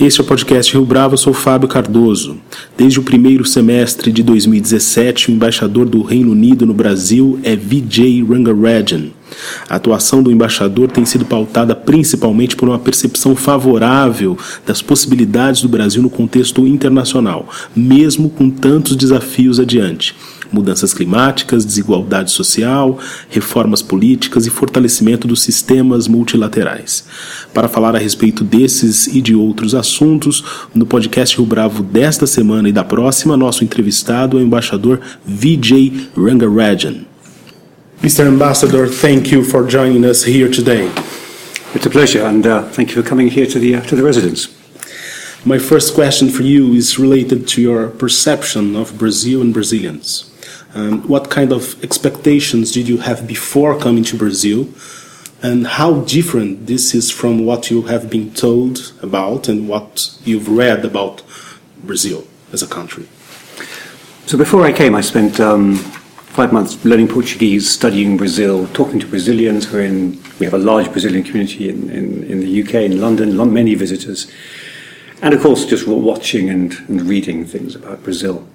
Este é o podcast Rio Bravo, eu sou Fábio Cardoso. Desde o primeiro semestre de 2017, o embaixador do Reino Unido no Brasil é Vijay Rangarajan. A atuação do embaixador tem sido pautada principalmente por uma percepção favorável das possibilidades do Brasil no contexto internacional, mesmo com tantos desafios adiante mudanças climáticas, desigualdade social, reformas políticas e fortalecimento dos sistemas multilaterais. Para falar a respeito desses e de outros assuntos, no podcast Rio Bravo desta semana e da próxima, nosso entrevistado é o embaixador Vijay Rangarajan. Mr. Ambassador, thank you for joining us here today. It's a pleasure, and uh, thank you for coming here to the uh, to the residence. My first question for you is related to your perception of Brazil and Brazilians. Um, what kind of expectations did you have before coming to Brazil? And how different this is from what you have been told about and what you've read about Brazil as a country? So before I came, I spent um, five months learning Portuguese, studying Brazil, talking to Brazilians. We're in, we have a large Brazilian community in, in, in the UK, in London, many visitors. And of course, just watching and, and reading things about Brazil.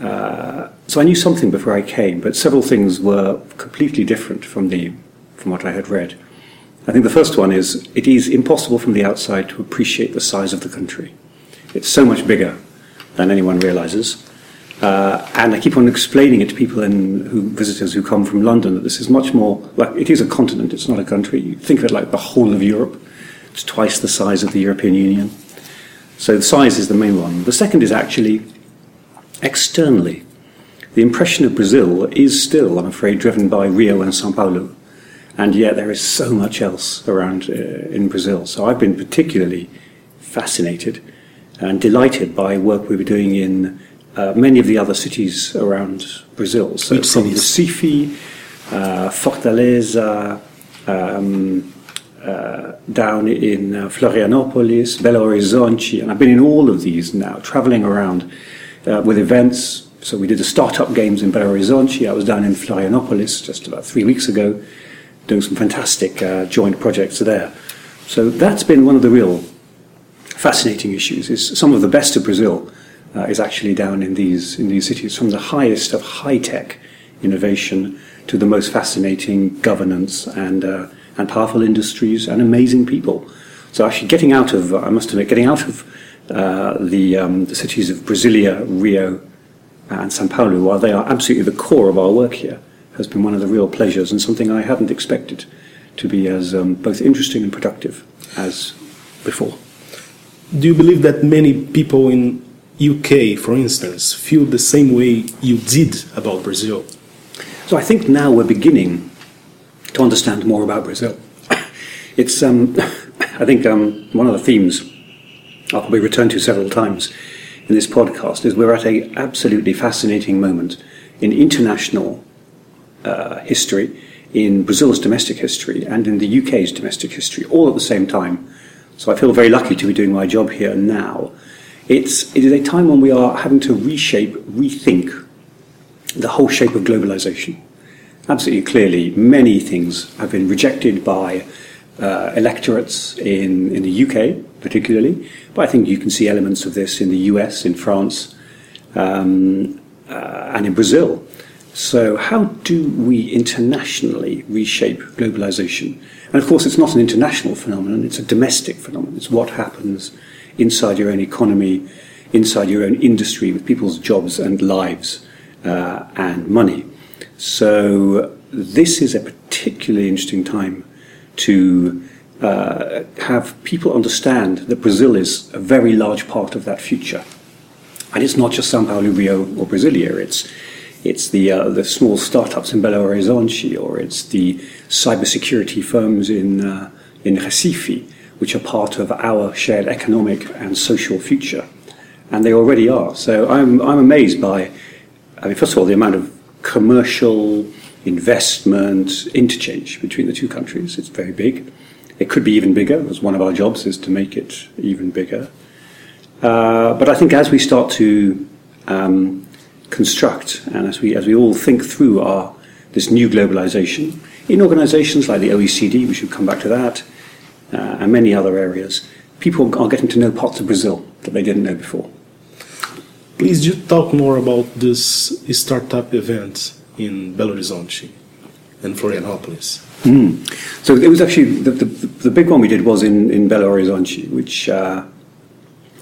Uh, so I knew something before I came, but several things were completely different from the from what I had read. I think the first one is it is impossible from the outside to appreciate the size of the country. It's so much bigger than anyone realizes. Uh, and I keep on explaining it to people and who visitors who come from London that this is much more like it is a continent. It's not a country. You think of it like the whole of Europe. It's twice the size of the European Union. So the size is the main one. The second is actually externally, the impression of Brazil is still, I'm afraid, driven by Rio and Sao Paulo. And yet there is so much else around uh, in Brazil. So I've been particularly fascinated and delighted by work we were doing in uh, many of the other cities around Brazil. So Which from? Recife, uh, Fortaleza, um, uh, down in uh, Florianopolis, Belo Horizonte, and I've been in all of these now, traveling around uh, with events. So we did a startup games in Belo Horizonte. I was down in Florianopolis just about three weeks ago, doing some fantastic uh, joint projects there. So that's been one of the real fascinating issues. Is some of the best of Brazil uh, is actually down in these in these cities, from the highest of high tech innovation to the most fascinating governance and uh, and powerful industries and amazing people. So actually, getting out of I must admit, getting out of uh, the, um, the cities of Brasilia, Rio, and Sao Paulo, while they are absolutely the core of our work here, has been one of the real pleasures and something I hadn't expected to be as um, both interesting and productive as before. Do you believe that many people in UK, for instance, feel the same way you did about Brazil? So I think now we're beginning to understand more about Brazil. It's, um, I think, um, one of the themes I'll probably return to several times in this podcast, is we're at a absolutely fascinating moment in international uh, history, in Brazil's domestic history, and in the UK's domestic history, all at the same time. So I feel very lucky to be doing my job here now. It's, it is a time when we are having to reshape, rethink the whole shape of globalization. Absolutely clearly, many things have been rejected by uh, electorates in, in the UK, particularly, but I think you can see elements of this in the US, in France, um, uh, and in Brazil. So, how do we internationally reshape globalization? And of course, it's not an international phenomenon, it's a domestic phenomenon. It's what happens inside your own economy, inside your own industry, with people's jobs and lives uh, and money. So, this is a particularly interesting time to uh, have people understand that Brazil is a very large part of that future. And it's not just Sao Paulo, Rio, or Brasilia. It's it's the uh, the small startups in Belo Horizonte, or it's the cybersecurity firms in uh, in Recife, which are part of our shared economic and social future, and they already are. So I'm I'm amazed by, I mean, first of all, the amount of commercial investment interchange between the two countries. It's very big. It could be even bigger, as one of our jobs is to make it even bigger. Uh, but I think as we start to um, construct and as we, as we all think through our, this new globalization, in organizations like the OECD, we should come back to that, uh, and many other areas, people are getting to know parts of Brazil that they didn't know before. Please do talk more about this startup event in Belo Horizonte and Florianopolis. Mm. So it was actually the, the, the, big one we did was in, in Belo Horizonte, which uh,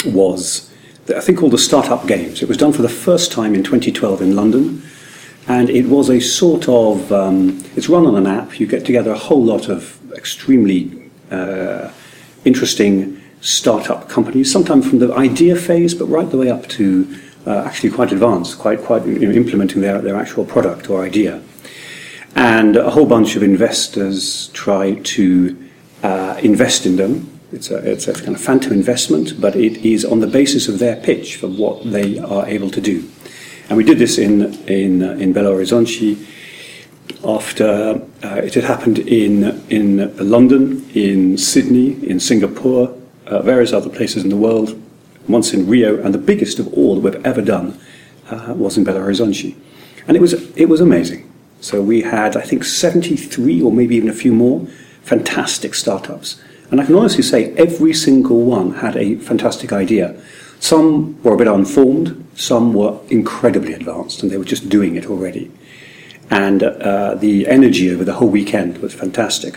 was I think called the Startup Games. It was done for the first time in 2012 in London, and it was a sort of um, it's run on an app. You get together a whole lot of extremely uh, interesting startup companies, sometimes from the idea phase, but right the way up to uh, actually quite advanced, quite quite implementing their, their actual product or idea. And a whole bunch of investors try to uh, invest in them. It's a, it's a kind of phantom investment, but it is on the basis of their pitch for what they are able to do. And we did this in, in, uh, in Belo Horizonte after uh, it had happened in, in London, in Sydney, in Singapore, uh, various other places in the world, once in Rio, and the biggest of all that we've ever done uh, was in Belo Horizonte. And it was, it was amazing. So we had, I think, 73 or maybe even a few more fantastic startups. And I can honestly say every single one had a fantastic idea. Some were a bit unformed, some were incredibly advanced, and they were just doing it already. And uh, the energy over the whole weekend was fantastic.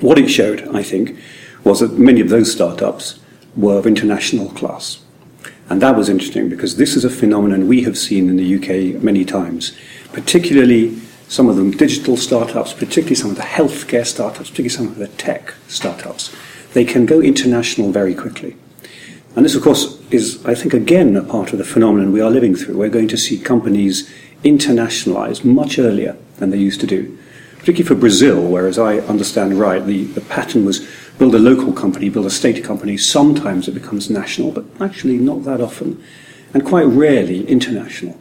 What it showed, I think, was that many of those startups were of international class. And that was interesting because this is a phenomenon we have seen in the UK many times, particularly some of them digital startups, particularly some of the healthcare startups, particularly some of the tech startups. They can go international very quickly. And this, of course, is, I think, again, a part of the phenomenon we are living through. We're going to see companies internationalize much earlier than they used to do. Particularly for Brazil, where, as I understand right, the, the pattern was build a local company, build a state company. Sometimes it becomes national, but actually not that often, and quite rarely international.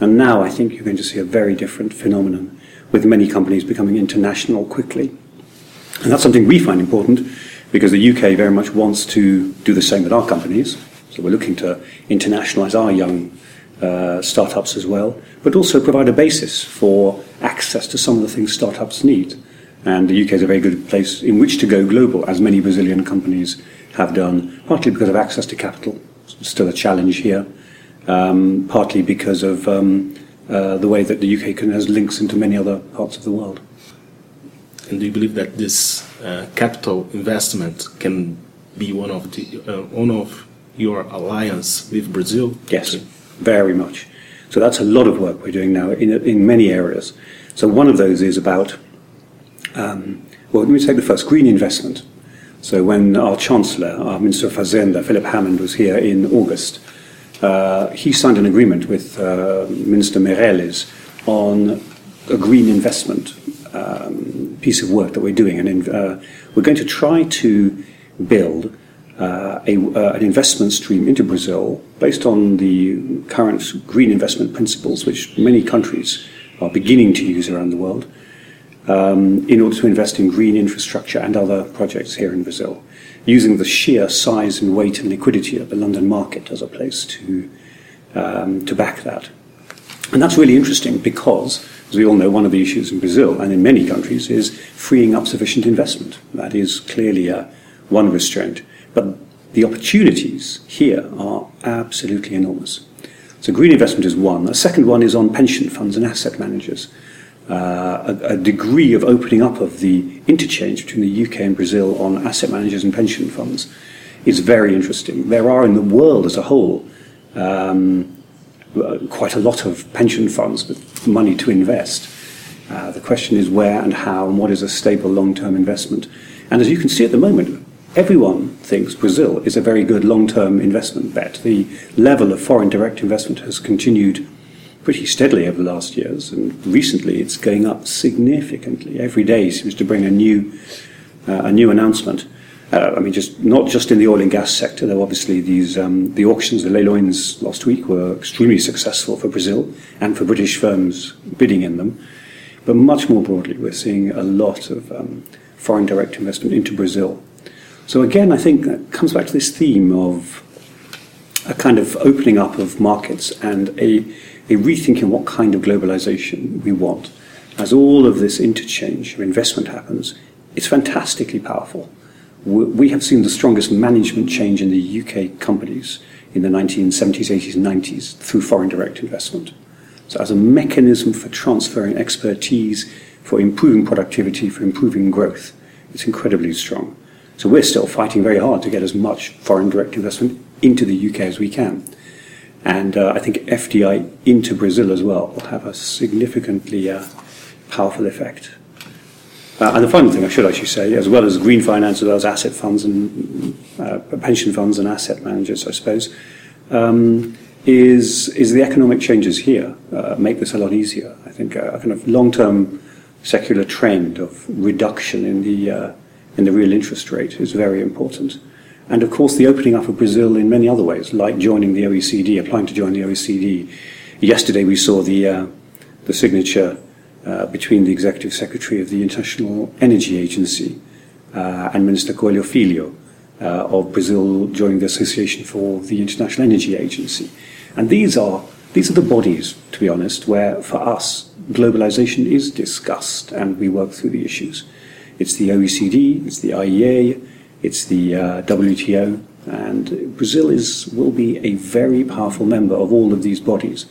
And now I think you're going to see a very different phenomenon with many companies becoming international quickly. And that's something we find important because the UK very much wants to do the same with our companies. So we're looking to internationalize our young uh, startups as well, but also provide a basis for access to some of the things startups need. And the UK is a very good place in which to go global, as many Brazilian companies have done, partly because of access to capital, It's still a challenge here, um, partly because of um, uh, the way that the UK can, has links into many other parts of the world. And do you believe that this uh, capital investment can be one of the uh, one of your alliance with Brazil? Yes, very much. So that's a lot of work we're doing now in in many areas. So one of those is about um, well, let me take the first green investment. So when our Chancellor, our Minister of Fazenda, Philip Hammond, was here in August, uh, he signed an agreement with uh, Minister Meirelles on a green investment um, piece of work that we're doing. And in, uh, we're going to try to build uh, a, uh, an investment stream into Brazil based on the current green investment principles, which many countries are beginning to use around the world, um, in order to invest in green infrastructure and other projects here in Brazil using the sheer size and weight and liquidity of the London market as a place to, um, to back that. And that's really interesting because, as we all know, one of the issues in Brazil and in many countries is freeing up sufficient investment. That is clearly a, one restraint. But the opportunities here are absolutely enormous. So green investment is one. A second one is on pension funds and asset managers uh, a, a, degree of opening up of the interchange between the UK and Brazil on asset managers and pension funds is very interesting. There are in the world as a whole um, quite a lot of pension funds with money to invest. Uh, the question is where and how and what is a stable long-term investment. And as you can see at the moment, everyone thinks Brazil is a very good long-term investment bet. The level of foreign direct investment has continued pretty steadily over the last years, and recently it's going up significantly. Every day seems to bring a new, uh, a new announcement. Uh, I mean, just not just in the oil and gas sector. Though obviously these um, the auctions, the leilões last week were extremely successful for Brazil and for British firms bidding in them. But much more broadly, we're seeing a lot of um, foreign direct investment into Brazil. So again, I think that comes back to this theme of a kind of opening up of markets and a, a rethinking what kind of globalization we want. As all of this interchange of investment happens, it's fantastically powerful we have seen the strongest management change in the UK companies in the 1970s, 80s, and 90s through foreign direct investment. So, as a mechanism for transferring expertise, for improving productivity, for improving growth, it's incredibly strong. So, we're still fighting very hard to get as much foreign direct investment into the UK as we can. And uh, I think FDI into Brazil as well will have a significantly uh, powerful effect. Uh, and the final thing I should actually say, as well as green finance, as well as asset funds and uh, pension funds and asset managers, I suppose, um, is is the economic changes here uh, make this a lot easier. I think a, kind of long-term secular trend of reduction in the uh, in the real interest rate is very important. And of course, the opening up of Brazil in many other ways, like joining the OECD, applying to join the OECD. Yesterday, we saw the uh, the signature uh, between the Executive Secretary of the International Energy Agency uh, and Minister Coelho Filho uh, of Brazil joining the Association for the International Energy Agency. And these are, these are the bodies, to be honest, where for us globalization is discussed and we work through the issues. It's the OECD, it's the IEA, it's the uh, WTO, and Brazil is, will be a very powerful member of all of these bodies,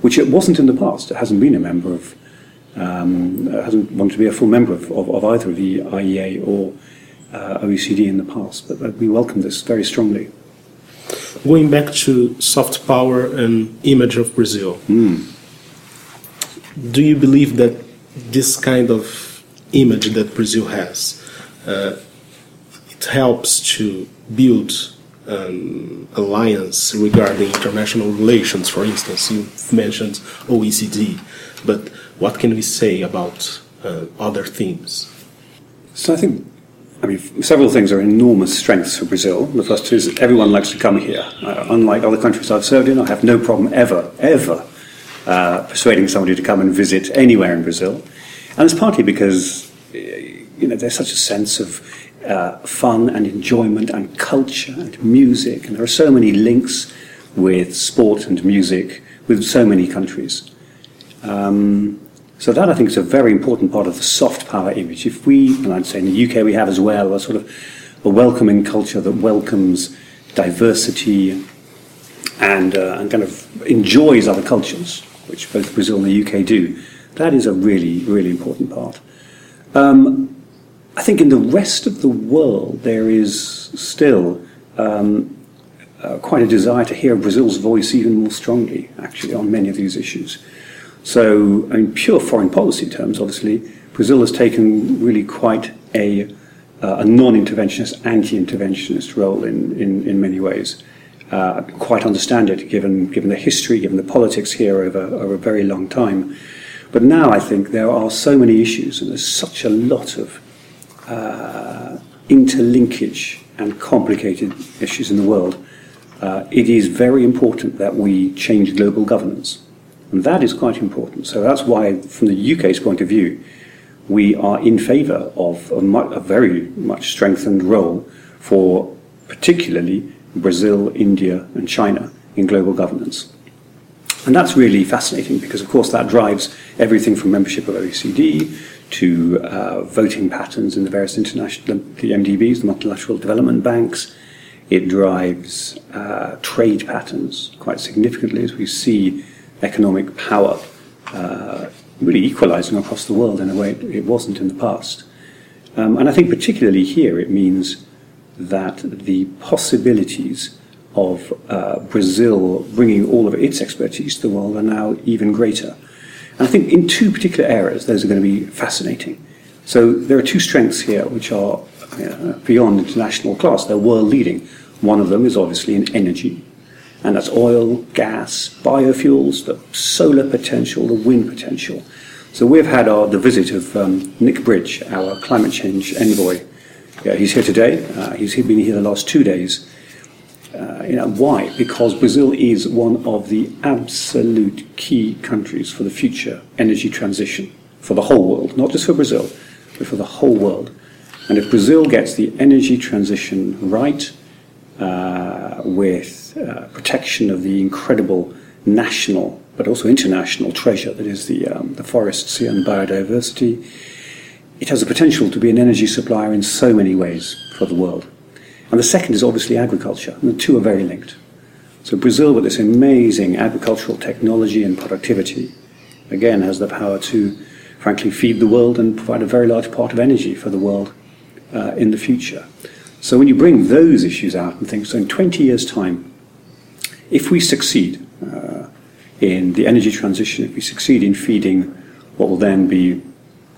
which it wasn't in the past. It hasn't been a member of um, hasn't wanted to be a full member of, of, of either the IEA or uh, OECD in the past, but, but we welcome this very strongly. Going back to soft power and image of Brazil, mm. do you believe that this kind of image that Brazil has, uh, helps to build an alliance regarding international relations? For instance, you mentioned OECD, but what can we say about uh, other themes? So I think, I mean, several things are enormous strengths for Brazil. The first is that everyone likes to come here. Uh, unlike other countries I've served in, I have no problem ever, ever uh, persuading somebody to come and visit anywhere in Brazil. And it's partly because, uh, you know, there's such a sense of uh, fun and enjoyment and culture and music, and there are so many links with sport and music with so many countries. Um, so that I think is a very important part of the soft power image. If we, and I'd say in the UK we have as well, a sort of a welcoming culture that welcomes diversity and, uh, and kind of enjoys other cultures, which both Brazil and the UK do, that is a really, really important part. Um, I think in the rest of the world there is still um, uh, quite a desire to hear Brazil's voice even more strongly, actually, on many of these issues. So, in pure foreign policy terms, obviously, Brazil has taken really quite a, uh, a non interventionist, anti interventionist role in, in, in many ways. Uh, quite understand it given, given the history, given the politics here over, over a very long time. But now I think there are so many issues, and there's such a lot of uh, interlinkage and complicated issues in the world. Uh, it is very important that we change global governance. And that is quite important. So that's why, from the UK's point of view, we are in favour of a, mu- a, very much strengthened role for particularly Brazil, India, and China in global governance. And that's really fascinating because, of course, that drives everything from membership of OECD to uh, voting patterns in the various international, the MDBs, the multilateral development banks. It drives uh, trade patterns quite significantly as we see economic power uh, really equalizing across the world in a way it wasn't in the past. Um, and I think particularly here it means that the possibilities of uh, Brazil bringing all of its expertise to the world are now even greater. And I think in two particular areas, those are going to be fascinating. So there are two strengths here which are uh, beyond international class, they're world leading. One of them is obviously in energy, and that's oil, gas, biofuels, the solar potential, the wind potential. So we've had our, the visit of um, Nick Bridge, our climate change envoy, Yeah, he's here today. Uh, he's been here the last two days. You know, why? Because Brazil is one of the absolute key countries for the future energy transition for the whole world, not just for Brazil, but for the whole world. And if Brazil gets the energy transition right, uh, with uh, protection of the incredible national but also international treasure that is the, um, the forests and biodiversity, it has the potential to be an energy supplier in so many ways for the world. And the second is obviously agriculture, and the two are very linked. So Brazil, with this amazing agricultural technology and productivity, again has the power to, frankly, feed the world and provide a very large part of energy for the world uh, in the future. So when you bring those issues out and think, so in 20 years' time, if we succeed uh, in the energy transition, if we succeed in feeding what will then be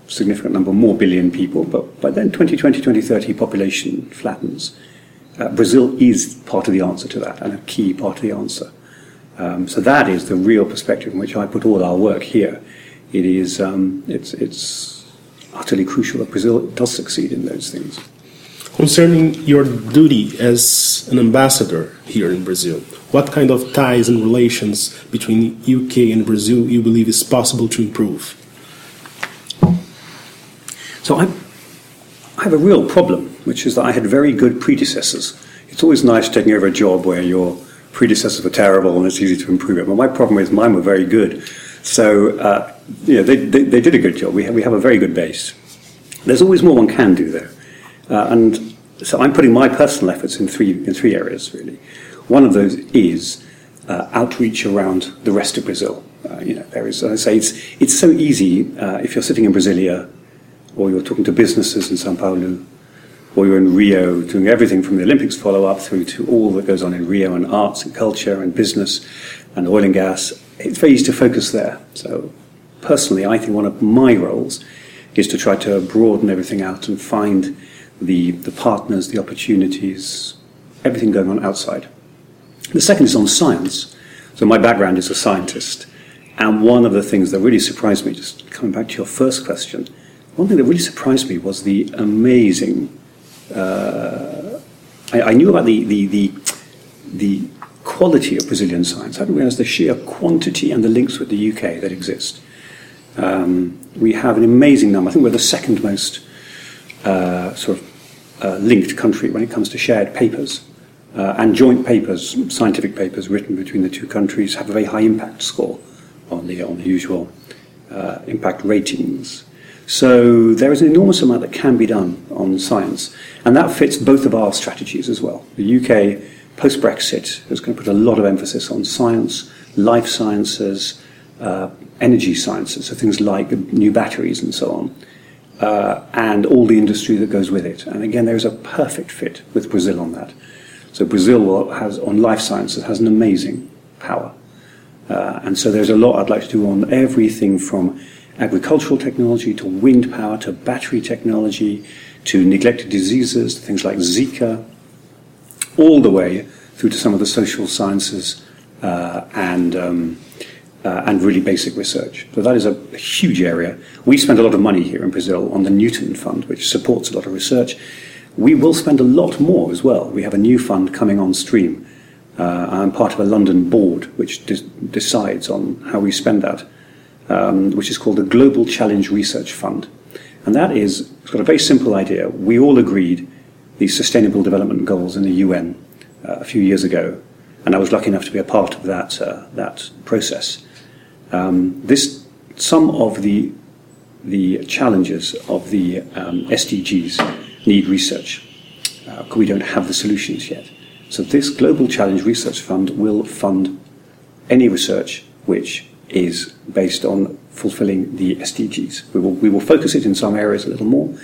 a significant number more billion people, but by then 2020, 2030 population flattens, uh, Brazil is part of the answer to that and a key part of the answer. Um, so that is the real perspective in which I put all our work here. It is um, it's, it's utterly crucial that Brazil does succeed in those things. Concerning your duty as an ambassador here in Brazil, what kind of ties and relations between UK and Brazil you believe is possible to improve? So I, I have a real problem, which is that I had very good predecessors. It's always nice taking over a job where your predecessors were terrible and it's easy to improve it. But my problem is mine were very good. So, uh, you know, they, they, they, did a good job. We have, we have a very good base. There's always more one can do, though. Uh, and so I'm putting my personal efforts in three, in three areas, really. One of those is uh, outreach around the rest of Brazil. Uh, you know, there is, as I say, it's, it's so easy uh, if you're sitting in Brasilia or you're talking to businesses in Sao Paulo or you're in Rio doing everything from the Olympics follow up through to all that goes on in Rio and arts and culture and business and oil and gas. It's very easy to focus there. So, personally, I think one of my roles is to try to broaden everything out and find the, the partners, the opportunities, everything going on outside. The second is on science. So my background is a scientist. And one of the things that really surprised me, just coming back to your first question, one thing that really surprised me was the amazing. Uh, I, I, knew about the, the, the, the quality of Brazilian science. I didn't realize the sheer quantity and the links with the UK that exist. Um, we have an amazing number. I think we're the second most uh, sort of uh, linked country when it comes to shared papers. Uh, and joint papers, scientific papers written between the two countries, have a very high impact score on the, on the usual uh, impact ratings. So there is an enormous amount that can be done on science, and that fits both of our strategies as well. The UK, post Brexit, is going to put a lot of emphasis on science, life sciences, uh, energy sciences, so things like new batteries and so on uh, and all the industry that goes with it. And again, there is a perfect fit with Brazil on that. So Brazil has on life sciences has an amazing power, uh, and so there's a lot I'd like to do on everything from agricultural technology to wind power to battery technology to neglected diseases, things like Zika, all the way through to some of the social sciences uh, and um, uh, and really basic research. So that is a, a, huge area. We spend a lot of money here in Brazil on the Newton Fund, which supports a lot of research. We will spend a lot more as well. We have a new fund coming on stream. Uh, I'm part of a London board which de- decides on how we spend that, um, which is called the Global Challenge Research Fund. And that is, it's got a very simple idea. We all agreed the Sustainable Development Goals in the UN uh, a few years ago, and I was lucky enough to be a part of that, uh, that process. Um, this, some of the, the challenges of the um, SDGs need research. Uh, we don't have the solutions yet. So this Global Challenge Research Fund will fund any research which is based on fulfilling the SDGs. We will, we will focus it in some areas a little more,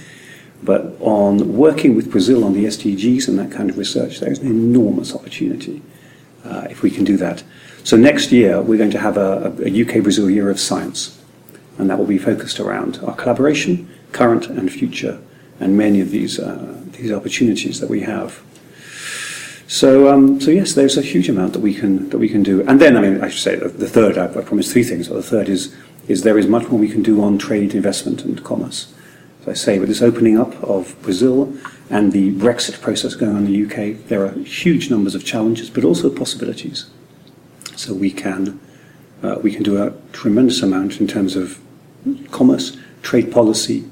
but on working with Brazil on the SDGs and that kind of research, there is an enormous opportunity uh, if we can do that. So next year, we're going to have a, a UK-Brazil Year of Science, and that will be focused around our collaboration, current and future, and many of these, uh, these opportunities that we have. So, um, so yes, there's a huge amount that we can that we can do. And then, I mean, I should say the, third. I, I promised three things. The third is is there is much more we can do on trade, investment, and commerce. as I say, with this opening up of Brazil and the Brexit process going on in the UK, there are huge numbers of challenges, but also possibilities. So we can uh, we can do a tremendous amount in terms of commerce, trade policy,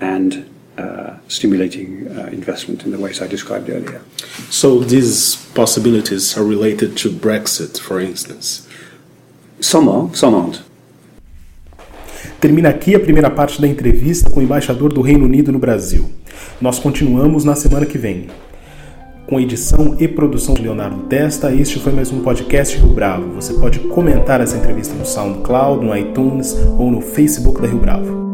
and uh, stimulating uh, investment in the ways I described earlier. So these possibilities are related to Brexit, for instance. Some are, some aren't. Termina aqui a primeira parte da entrevista com o embaixador do Reino Unido no Brasil. Nós continuamos na semana que vem. Com edição e produção de Leonardo Testa, este foi mais um podcast Rio Bravo. Você pode comentar essa entrevista no SoundCloud, no iTunes ou no Facebook da Rio Bravo.